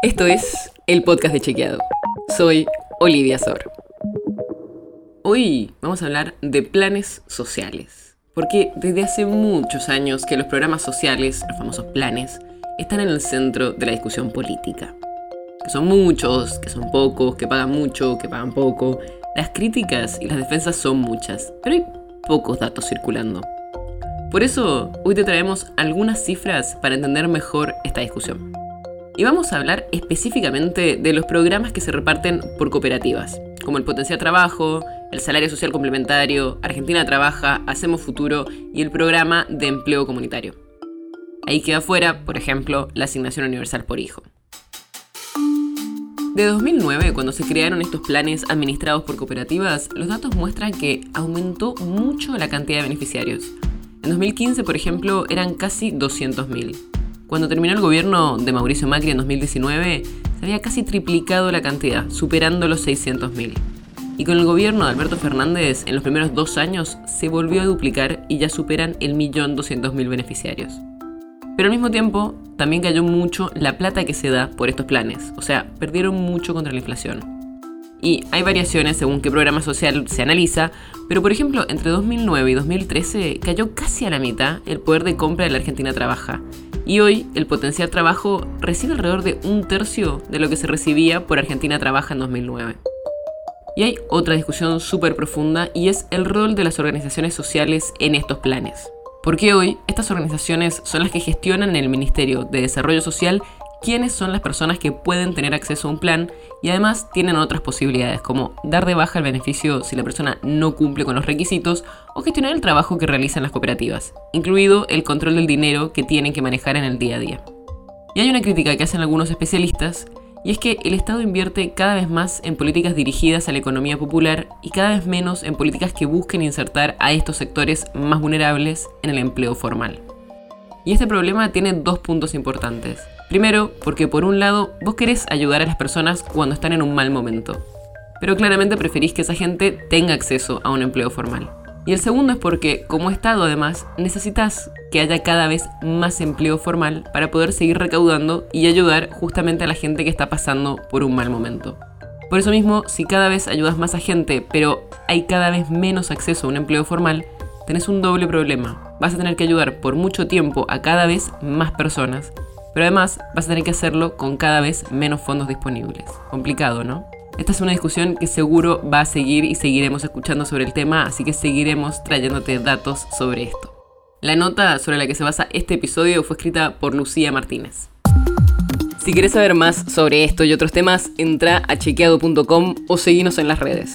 Esto es el podcast de Chequeado. Soy Olivia Sor. Hoy vamos a hablar de planes sociales. Porque desde hace muchos años que los programas sociales, los famosos planes, están en el centro de la discusión política. Que son muchos, que son pocos, que pagan mucho, que pagan poco. Las críticas y las defensas son muchas, pero hay pocos datos circulando. Por eso, hoy te traemos algunas cifras para entender mejor esta discusión. Y vamos a hablar específicamente de los programas que se reparten por cooperativas, como el Potencial Trabajo, el Salario Social Complementario, Argentina Trabaja, Hacemos Futuro y el Programa de Empleo Comunitario. Ahí queda fuera, por ejemplo, la asignación universal por hijo. De 2009, cuando se crearon estos planes administrados por cooperativas, los datos muestran que aumentó mucho la cantidad de beneficiarios. En 2015, por ejemplo, eran casi 200.000. Cuando terminó el gobierno de Mauricio Macri en 2019, se había casi triplicado la cantidad, superando los 600.000. Y con el gobierno de Alberto Fernández, en los primeros dos años, se volvió a duplicar y ya superan el millón mil beneficiarios. Pero al mismo tiempo, también cayó mucho la plata que se da por estos planes, o sea, perdieron mucho contra la inflación. Y hay variaciones según qué programa social se analiza, pero por ejemplo, entre 2009 y 2013 cayó casi a la mitad el poder de compra de la Argentina Trabaja, y hoy el potencial trabajo recibe alrededor de un tercio de lo que se recibía por Argentina Trabaja en 2009. Y hay otra discusión súper profunda y es el rol de las organizaciones sociales en estos planes. Porque hoy estas organizaciones son las que gestionan el Ministerio de Desarrollo Social quiénes son las personas que pueden tener acceso a un plan y además tienen otras posibilidades como dar de baja el beneficio si la persona no cumple con los requisitos o gestionar el trabajo que realizan las cooperativas, incluido el control del dinero que tienen que manejar en el día a día. Y hay una crítica que hacen algunos especialistas y es que el Estado invierte cada vez más en políticas dirigidas a la economía popular y cada vez menos en políticas que busquen insertar a estos sectores más vulnerables en el empleo formal. Y este problema tiene dos puntos importantes. Primero, porque por un lado vos querés ayudar a las personas cuando están en un mal momento, pero claramente preferís que esa gente tenga acceso a un empleo formal. Y el segundo es porque, como Estado además, necesitas que haya cada vez más empleo formal para poder seguir recaudando y ayudar justamente a la gente que está pasando por un mal momento. Por eso mismo, si cada vez ayudas más a gente, pero hay cada vez menos acceso a un empleo formal, tenés un doble problema. Vas a tener que ayudar por mucho tiempo a cada vez más personas pero además vas a tener que hacerlo con cada vez menos fondos disponibles. Complicado, ¿no? Esta es una discusión que seguro va a seguir y seguiremos escuchando sobre el tema, así que seguiremos trayéndote datos sobre esto. La nota sobre la que se basa este episodio fue escrita por Lucía Martínez. Si quieres saber más sobre esto y otros temas, entra a chequeado.com o seguinos en las redes.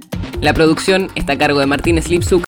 La producción está a cargo de Martínez Lipsuk